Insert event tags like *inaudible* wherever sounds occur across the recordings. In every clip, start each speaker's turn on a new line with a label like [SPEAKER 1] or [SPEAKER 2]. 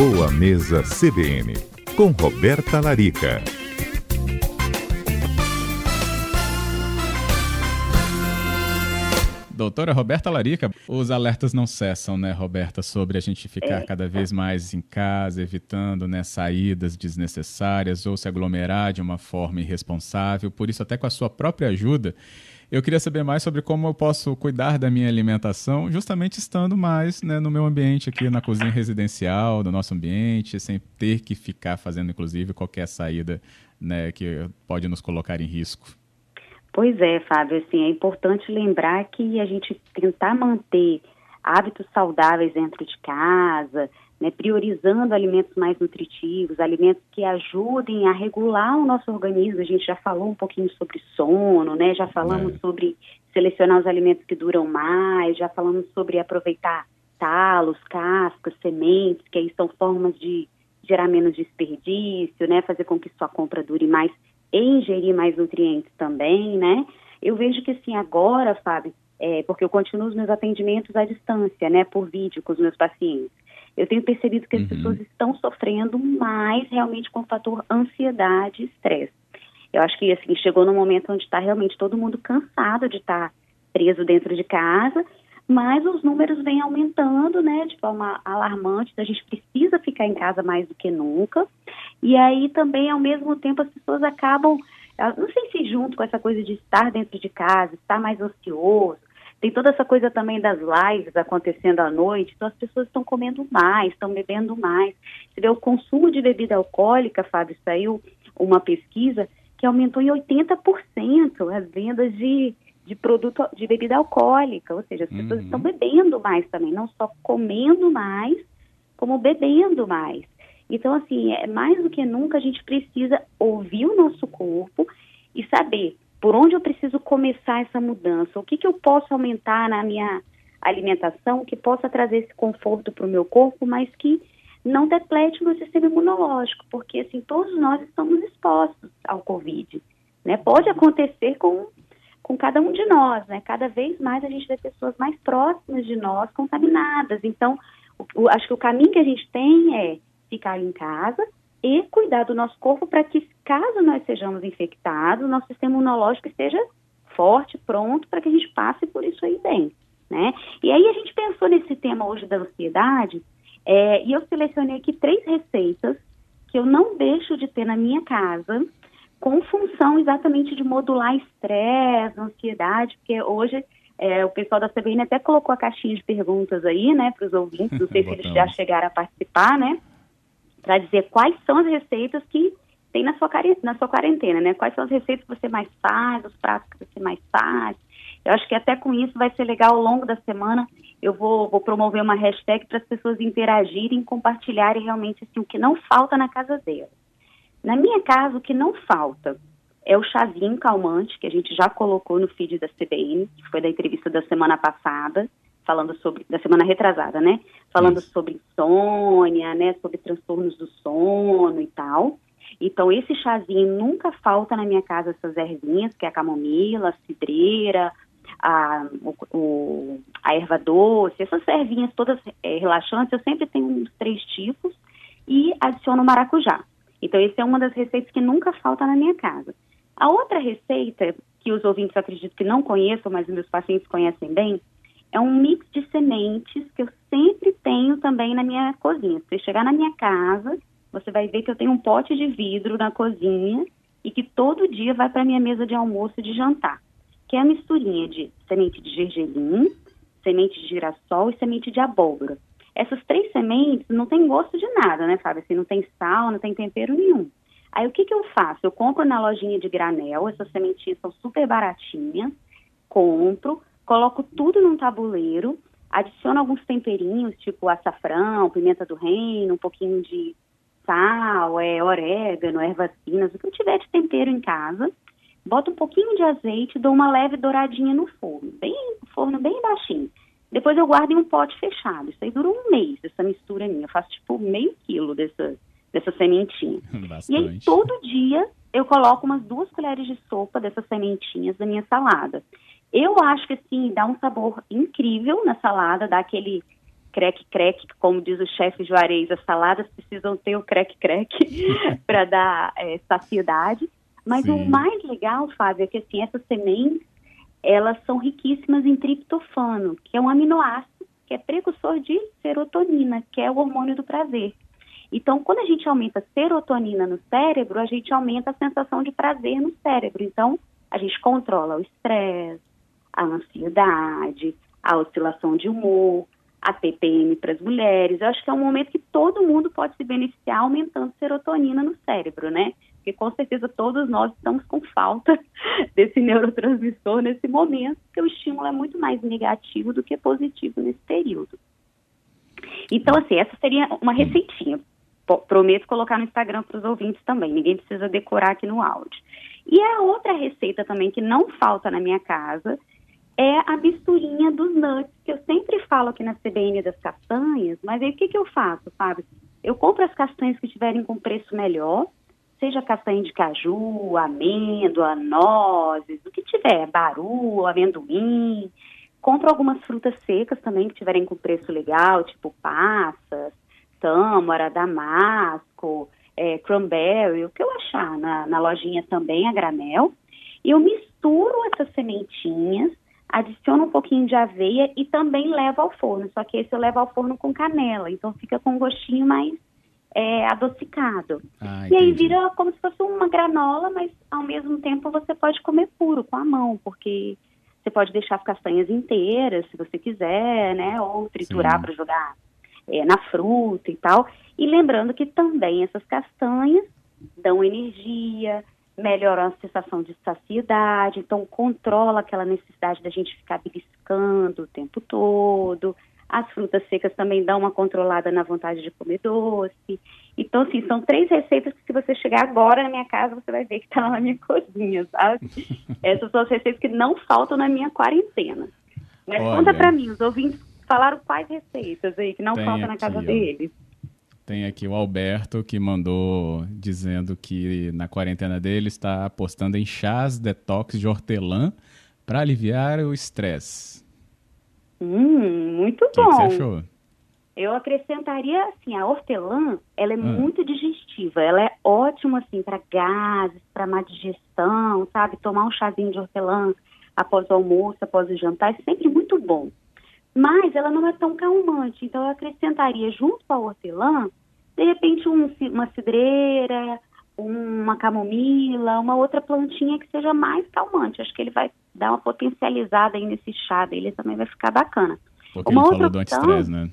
[SPEAKER 1] Boa Mesa CBN, com Roberta Larica.
[SPEAKER 2] Doutora Roberta Larica, os alertas não cessam, né, Roberta, sobre a gente ficar é. cada vez mais em casa, evitando né, saídas desnecessárias ou se aglomerar de uma forma irresponsável. Por isso, até com a sua própria ajuda, eu queria saber mais sobre como eu posso cuidar da minha alimentação, justamente estando mais né, no meu ambiente aqui, na cozinha residencial, do nosso ambiente, sem ter que ficar fazendo, inclusive, qualquer saída né, que pode nos colocar em risco.
[SPEAKER 3] Pois é, Fábio, assim, é importante lembrar que a gente tentar manter hábitos saudáveis dentro de casa, né, priorizando alimentos mais nutritivos, alimentos que ajudem a regular o nosso organismo. A gente já falou um pouquinho sobre sono, né? Já falamos é. sobre selecionar os alimentos que duram mais, já falamos sobre aproveitar talos, cascas, sementes, que aí são formas de gerar menos desperdício, né? Fazer com que sua compra dure mais e ingerir mais nutrientes também, né? Eu vejo que assim agora, Fábio, é, porque eu continuo os meus atendimentos à distância, né, por vídeo com os meus pacientes. Eu tenho percebido que as uhum. pessoas estão sofrendo mais realmente com o fator ansiedade e estresse. Eu acho que assim chegou no momento onde está realmente todo mundo cansado de estar tá preso dentro de casa, mas os números vêm aumentando, né, de forma alarmante. Então a gente precisa ficar em casa mais do que nunca. E aí também, ao mesmo tempo, as pessoas acabam, não sei se junto com essa coisa de estar dentro de casa, estar mais ansioso, tem toda essa coisa também das lives acontecendo à noite, então as pessoas estão comendo mais, estão bebendo mais. Você vê o consumo de bebida alcoólica, Fábio, saiu uma pesquisa que aumentou em 80% as vendas de, de produto de bebida alcoólica, ou seja, as pessoas uhum. estão bebendo mais também, não só comendo mais, como bebendo mais. Então, assim, é, mais do que nunca a gente precisa ouvir o nosso corpo e saber por onde eu preciso começar essa mudança, o que, que eu posso aumentar na minha alimentação que possa trazer esse conforto para o meu corpo, mas que não deplete o meu sistema imunológico, porque assim todos nós estamos expostos ao Covid, né? Pode acontecer com com cada um de nós, né? Cada vez mais a gente vê pessoas mais próximas de nós contaminadas. Então, o, o, acho que o caminho que a gente tem é ficar em casa e cuidar do nosso corpo para que, caso nós sejamos infectados, nosso sistema imunológico esteja forte, pronto, para que a gente passe por isso aí bem, né? E aí a gente pensou nesse tema hoje da ansiedade é, e eu selecionei aqui três receitas que eu não deixo de ter na minha casa com função exatamente de modular estresse, ansiedade, porque hoje é, o pessoal da CBN até colocou a caixinha de perguntas aí, né, para os ouvintes, não sei se eles já chegaram a participar, né? Para dizer quais são as receitas que tem na sua, na sua quarentena, né? Quais são as receitas que você mais faz, os pratos que você mais faz. Eu acho que até com isso vai ser legal ao longo da semana. Eu vou, vou promover uma hashtag para as pessoas interagirem, compartilharem realmente assim, o que não falta na casa delas. Na minha casa, o que não falta é o chazinho calmante, que a gente já colocou no feed da CBN, que foi da entrevista da semana passada falando sobre, da semana retrasada, né? Falando Isso. sobre insônia, né? Sobre transtornos do sono e tal. Então, esse chazinho nunca falta na minha casa, essas ervinhas, que é a camomila, a cidreira, a, o, a erva doce, essas ervinhas todas é, relaxantes, eu sempre tenho uns três tipos e adiciono maracujá. Então, essa é uma das receitas que nunca falta na minha casa. A outra receita, que os ouvintes acredito que não conheçam, mas meus pacientes conhecem bem, é um mix de sementes que eu sempre tenho também na minha cozinha. Se você chegar na minha casa, você vai ver que eu tenho um pote de vidro na cozinha e que todo dia vai para minha mesa de almoço e de jantar, que é a misturinha de semente de gergelim, semente de girassol e semente de abóbora. Essas três sementes não tem gosto de nada, né, Fábio? Assim, não tem sal, não tem tempero nenhum. Aí o que, que eu faço? Eu compro na lojinha de granel, essas sementinhas são super baratinhas, compro, coloco tudo num tabuleiro, adiciono alguns temperinhos, tipo açafrão, pimenta do reino, um pouquinho de sal, é, orégano, ervas finas, o que eu tiver de tempero em casa, boto um pouquinho de azeite, dou uma leve douradinha no forno, bem, forno bem baixinho. Depois eu guardo em um pote fechado. Isso aí dura um mês, essa mistura minha. Eu faço tipo meio quilo dessa, dessa sementinha. *laughs* Bastante. E aí todo dia eu coloco umas duas colheres de sopa dessas sementinhas na minha salada. Eu acho que assim, dá um sabor incrível na salada, dá aquele creque-creque, como diz o chefe Juarez, as saladas precisam ter o creque-creque *laughs* para dar é, saciedade. Mas Sim. o mais legal, Fábio, é que assim, essas sementes, elas são riquíssimas em triptofano, que é um aminoácido que é precursor de serotonina, que é o hormônio do prazer. Então, quando a gente aumenta a serotonina no cérebro, a gente aumenta a sensação de prazer no cérebro. Então, a gente controla o estresse, a ansiedade, a oscilação de humor, a TPM para as mulheres. Eu acho que é um momento que todo mundo pode se beneficiar aumentando serotonina no cérebro, né? Porque com certeza todos nós estamos com falta *laughs* desse neurotransmissor nesse momento, porque o estímulo é muito mais negativo do que positivo nesse período. Então, assim, essa seria uma receitinha. Prometo colocar no Instagram para os ouvintes também, ninguém precisa decorar aqui no áudio. E a outra receita também que não falta na minha casa é a misturinha dos nuts, que eu sempre falo aqui na CBN das castanhas, mas aí o que, que eu faço, Fábio? Eu compro as castanhas que estiverem com preço melhor, seja castanha de caju, amêndoa, nozes, o que tiver, baru, amendoim. Compro algumas frutas secas também que tiverem com preço legal, tipo passas, tâmara, damasco, é, cranberry, o que eu achar na, na lojinha também a granel. E eu misturo essas sementinhas, adiciono um pouquinho de aveia e também levo ao forno. Só que esse eu levo ao forno com canela, então fica com um gostinho mais é, adocicado. Ah, e aí vira como se fosse uma granola, mas ao mesmo tempo você pode comer puro com a mão, porque você pode deixar as castanhas inteiras, se você quiser, né? Ou triturar para jogar é, na fruta e tal. E lembrando que também essas castanhas dão energia, melhoram a sensação de saciedade, então controla aquela necessidade da gente ficar beliscando o tempo todo. As frutas secas também dão uma controlada na vontade de comer doce. Então, assim, são três receitas que se você chegar agora na minha casa, você vai ver que está lá na minha *laughs* cozinha, sabe? *laughs* Essas são as receitas que não faltam na minha quarentena. Mas Olha, conta para mim, os ouvintes falaram quais receitas aí que não faltam na casa deles.
[SPEAKER 2] Tem aqui o Alberto que mandou dizendo que na quarentena dele está apostando em chás detox de hortelã para aliviar o estresse.
[SPEAKER 3] Hum, muito
[SPEAKER 2] que
[SPEAKER 3] bom.
[SPEAKER 2] O que você achou?
[SPEAKER 3] Eu acrescentaria assim, a hortelã, ela é ah. muito digestiva, ela é ótima assim para gases, para má digestão, sabe? Tomar um chazinho de hortelã após o almoço, após o jantar, é sempre muito bom. Mas ela não é tão calmante, então eu acrescentaria junto com a hortelã, de repente um, uma cidreira, uma camomila, uma outra plantinha que seja mais calmante. Acho que ele vai dar uma potencializada aí nesse chá dele, também vai ficar bacana.
[SPEAKER 2] Porque uma outra opção, né?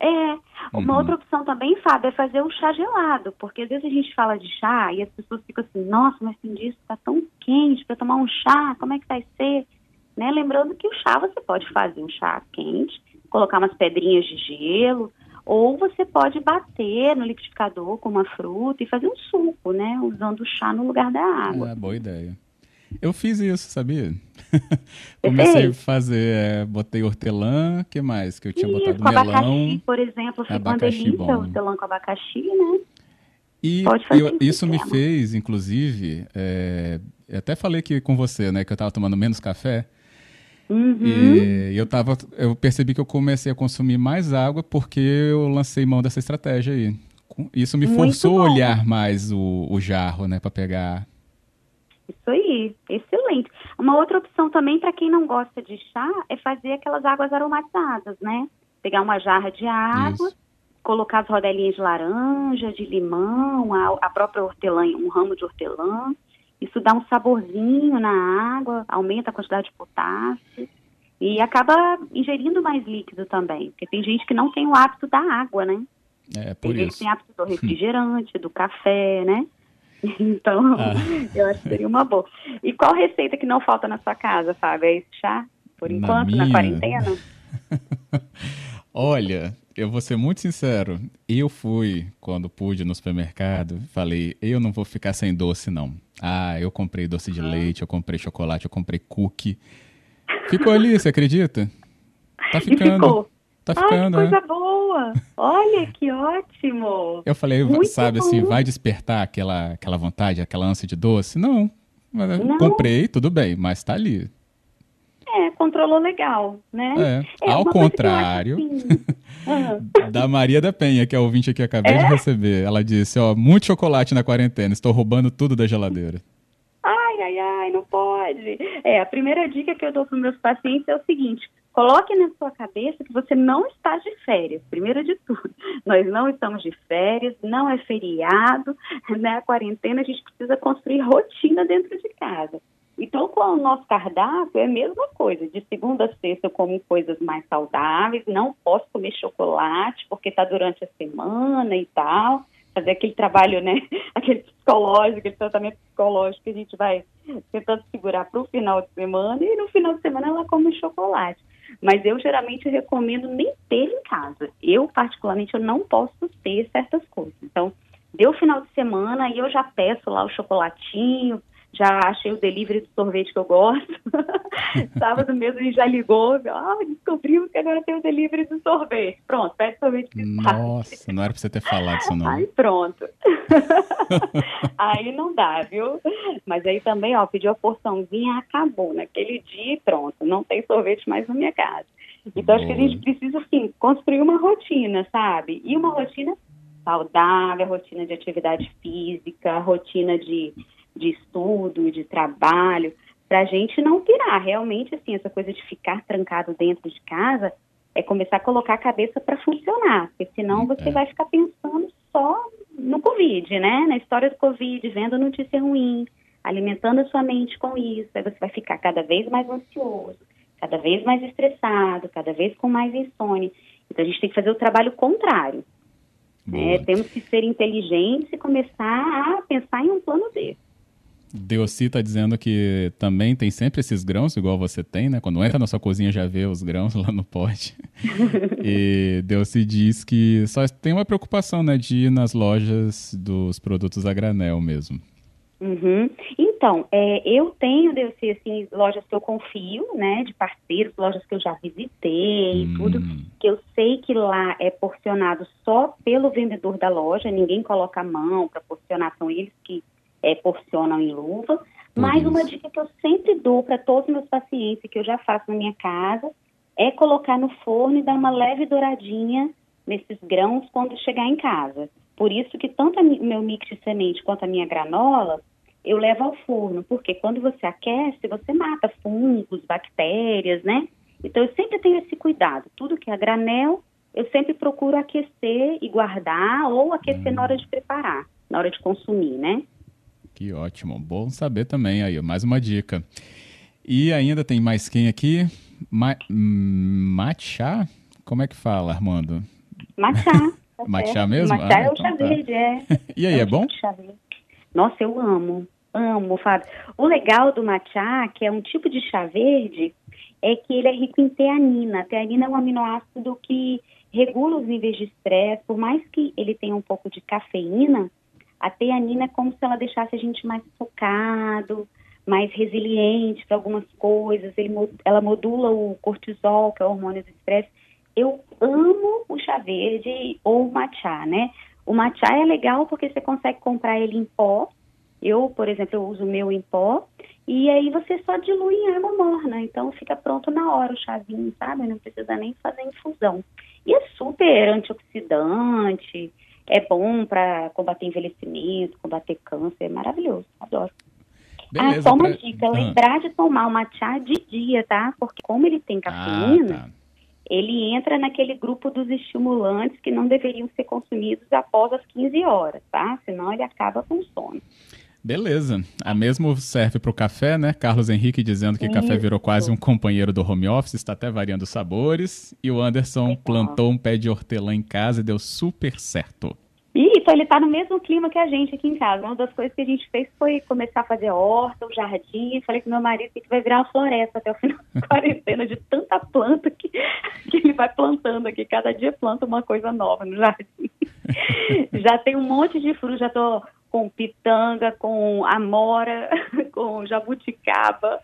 [SPEAKER 3] É, uma uhum. outra opção também, Fábio, é fazer um chá gelado, porque às vezes a gente fala de chá e as pessoas ficam assim, nossa, mas tem disso, tá tão quente para tomar um chá, como é que vai ser? Né? Lembrando que o chá você pode fazer um chá quente, colocar umas pedrinhas de gelo, ou você pode bater no liquidificador com uma fruta e fazer um suco, né? Usando o chá no lugar da água.
[SPEAKER 2] É, boa ideia. Eu fiz isso, sabia? *laughs* Comecei a fazer, é, botei hortelã, que mais? Que eu tinha isso, botado melão.
[SPEAKER 3] Abacaxi, por exemplo, fica uma delícia, bom. hortelã com abacaxi, né?
[SPEAKER 2] E eu, isso me fez, inclusive, é, até falei que com você, né, que eu estava tomando menos café.
[SPEAKER 3] Uhum.
[SPEAKER 2] E eu, tava, eu percebi que eu comecei a consumir mais água porque eu lancei mão dessa estratégia aí. Isso me forçou a olhar mais o, o jarro, né, para pegar.
[SPEAKER 3] Isso aí, excelente. Uma outra opção também para quem não gosta de chá é fazer aquelas águas aromatizadas, né? Pegar uma jarra de água, Isso. colocar as rodelinhas de laranja, de limão, a, a própria hortelã, um ramo de hortelã, isso dá um saborzinho na água, aumenta a quantidade de potássio e acaba ingerindo mais líquido também, porque tem gente que não tem o hábito da água, né?
[SPEAKER 2] É, por
[SPEAKER 3] tem
[SPEAKER 2] isso.
[SPEAKER 3] gente que tem hábito do *laughs* refrigerante, do café, né? *laughs* Então, ah. *laughs* eu acho que seria uma boa. E qual receita que não falta na sua casa, Fábio? É esse chá? Por enquanto, na, na quarentena?
[SPEAKER 2] Olha, eu vou ser muito sincero. Eu fui, quando pude no supermercado, falei, eu não vou ficar sem doce, não. Ah, eu comprei doce de leite, eu comprei chocolate, eu comprei cookie. Ficou ali, você acredita? Tá ficando. Tá ficando,
[SPEAKER 3] Ai, que coisa é. boa! Olha, que ótimo!
[SPEAKER 2] Eu falei, Muito sabe assim, bom. assim, vai despertar aquela, aquela vontade, aquela ânsia de doce? Não. não. Comprei, tudo bem, mas tá ali.
[SPEAKER 3] É, controlou legal, né?
[SPEAKER 2] É, é ao contrário assim. *laughs* da Maria da Penha, que é a ouvinte que acabei é? de receber. Ela disse, ó, muito chocolate na quarentena, estou roubando tudo da geladeira.
[SPEAKER 3] Ai, ai, ai, não pode. É, a primeira dica que eu dou para os meus pacientes é o seguinte, coloque na sua cabeça que você não está de férias, primeiro de tudo. *laughs* Nós não estamos de férias, não é feriado, né? A quarentena a gente precisa construir rotina dentro de casa. Então, com o nosso cardápio é a mesma coisa. De segunda a sexta eu como coisas mais saudáveis, não posso comer chocolate porque está durante a semana e tal. Fazer aquele trabalho, né? *laughs* Aquele psicológico, aquele tratamento psicológico que a gente vai tentando segurar para o final de semana e no final de semana ela come chocolate. Mas eu geralmente recomendo nem ter em casa. Eu, particularmente, eu não posso ter certas coisas. Então, deu final de semana e eu já peço lá o chocolatinho, já achei o delivery do sorvete que eu gosto. Sábado mesmo ele já ligou, ah, descobrimos que agora tem o delivery do sorvete. Pronto, pede sorvete
[SPEAKER 2] Nossa, não era pra você ter falado isso não.
[SPEAKER 3] Aí pronto. *laughs* aí não dá, viu? Mas aí também, ó, pediu a porçãozinha, acabou. Naquele dia pronto, não tem sorvete mais na minha casa. Então Boa. acho que a gente precisa, assim, construir uma rotina, sabe? E uma rotina saudável, rotina de atividade física, rotina de de estudo, de trabalho, para a gente não pirar. Realmente, assim, essa coisa de ficar trancado dentro de casa é começar a colocar a cabeça para funcionar, porque senão você é. vai ficar pensando só no Covid, né? Na história do Covid, vendo notícia ruim, alimentando a sua mente com isso, aí você vai ficar cada vez mais ansioso, cada vez mais estressado, cada vez com mais insônia. Então a gente tem que fazer o trabalho contrário. Né? Temos que ser inteligentes e começar a pensar em um plano B.
[SPEAKER 2] Deossi está dizendo que também tem sempre esses grãos, igual você tem, né? Quando entra na sua cozinha já vê os grãos *laughs* lá no pote. *laughs* e Deossi diz que só tem uma preocupação, né? De ir nas lojas dos produtos a granel mesmo.
[SPEAKER 3] Uhum. Então, é, eu tenho, Deussi, assim, lojas que eu confio, né? De parceiros, lojas que eu já visitei hum. tudo. Que eu sei que lá é porcionado só pelo vendedor da loja, ninguém coloca a mão para porcionar, são eles que é, porcionam em luva. Mas uma dica que eu sempre dou para todos os meus pacientes, que eu já faço na minha casa, é colocar no forno e dar uma leve douradinha nesses grãos quando chegar em casa. Por isso que tanto o meu mix de semente quanto a minha granola, eu levo ao forno, porque quando você aquece, você mata fungos, bactérias, né? Então eu sempre tenho esse cuidado. Tudo que é granel, eu sempre procuro aquecer e guardar ou aquecer na hora de preparar, na hora de consumir, né?
[SPEAKER 2] Que ótimo. Bom saber também aí, mais uma dica. E ainda tem mais quem aqui? Ma matcha? Como é que fala, Armando?
[SPEAKER 3] Matcha. *laughs*
[SPEAKER 2] Tá matcha mesmo?
[SPEAKER 3] Matcha ah, é o então chá tá. verde, é. *laughs*
[SPEAKER 2] E aí, é, é bom?
[SPEAKER 3] Nossa, eu amo. Amo, Fábio. O legal do matcha, que é um tipo de chá verde, é que ele é rico em teanina. A teanina é um aminoácido que regula os níveis de estresse. Por mais que ele tenha um pouco de cafeína, a teanina é como se ela deixasse a gente mais focado, mais resiliente para algumas coisas. Ele, ela modula o cortisol, que é o hormônio do estresse. Eu amo o chá verde ou o matcha, né? O matcha é legal porque você consegue comprar ele em pó. Eu, por exemplo, eu uso o meu em pó. E aí você só dilui em água morna. Então fica pronto na hora o chazinho, sabe? Não precisa nem fazer infusão. E é super antioxidante é bom para combater envelhecimento, combater câncer, é maravilhoso, adoro. Beleza, ah, só uma pra... dica, ah. lembrar de tomar o chá de dia, tá? Porque como ele tem cafeína, ah, tá. ele entra naquele grupo dos estimulantes que não deveriam ser consumidos após as 15 horas, tá? Senão ele acaba com sono.
[SPEAKER 2] Beleza. A mesmo serve para o café, né? Carlos Henrique dizendo que Isso. café virou quase um companheiro do home office, está até variando os sabores. E o Anderson Legal. plantou um pé de hortelã em casa e deu super certo.
[SPEAKER 3] Isso, ele está no mesmo clima que a gente aqui em casa. Uma das coisas que a gente fez foi começar a fazer horta, um jardim. Falei com meu marido que vai virar uma floresta até o final da *laughs* quarentena de tanta planta que, que ele vai plantando aqui. Cada dia planta uma coisa nova no jardim. *laughs* já tem um monte de frutos, já estou com pitanga, com amora, *laughs* com jabuticaba,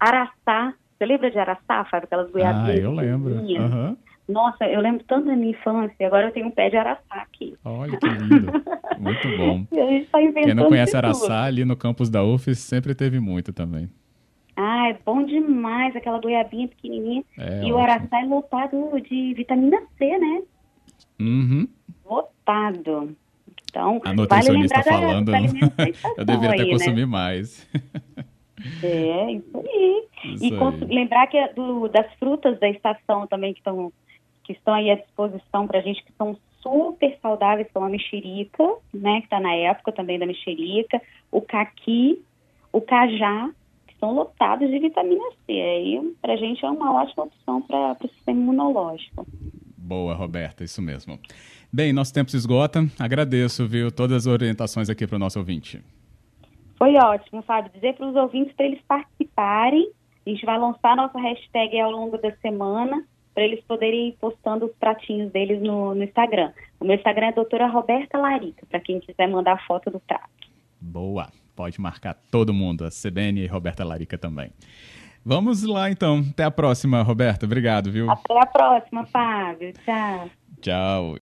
[SPEAKER 3] araçá. Você lembra de araçá, Fábio? Aquelas goiabinhas?
[SPEAKER 2] Ah, eu lembro. Uhum.
[SPEAKER 3] Nossa, eu lembro tanto da minha infância, agora eu tenho um pé de araçá aqui.
[SPEAKER 2] Olha que lindo. *laughs* Muito bom. Tá Quem não conhece araçá, ali no campus da UFES sempre teve muito também.
[SPEAKER 3] Ah, é bom demais aquela goiabinha pequenininha. É, e ótimo. o araçá é lotado de vitamina C, né?
[SPEAKER 2] Uhum.
[SPEAKER 3] Lotado. Então,
[SPEAKER 2] a nutricionista vale falando, *laughs* eu deveria até consumir né? mais.
[SPEAKER 3] É, isso aí. Isso e aí. lembrar que é do, das frutas da estação também que estão que estão aí à disposição para a gente, que são super saudáveis, como a mexerica, né, que está na época também da mexerica, o caqui, o cajá, que são lotados de vitamina C. Aí, para a gente, é uma ótima opção para o sistema imunológico.
[SPEAKER 2] Boa, Roberta, isso mesmo. Bem, nosso tempo se esgota. Agradeço, viu, todas as orientações aqui para o nosso ouvinte.
[SPEAKER 3] Foi ótimo, Fábio. Dizer para os ouvintes para eles participarem. A gente vai lançar nossa hashtag ao longo da semana para eles poderem ir postando os pratinhos deles no, no Instagram. O meu Instagram é doutora Roberta Larica, para quem quiser mandar foto do prato.
[SPEAKER 2] Boa, pode marcar todo mundo, a CBN e Roberta Larica também. Vamos lá então, até a próxima, Roberta, obrigado, viu?
[SPEAKER 3] Até a próxima, Fábio, tchau.
[SPEAKER 2] Tchau.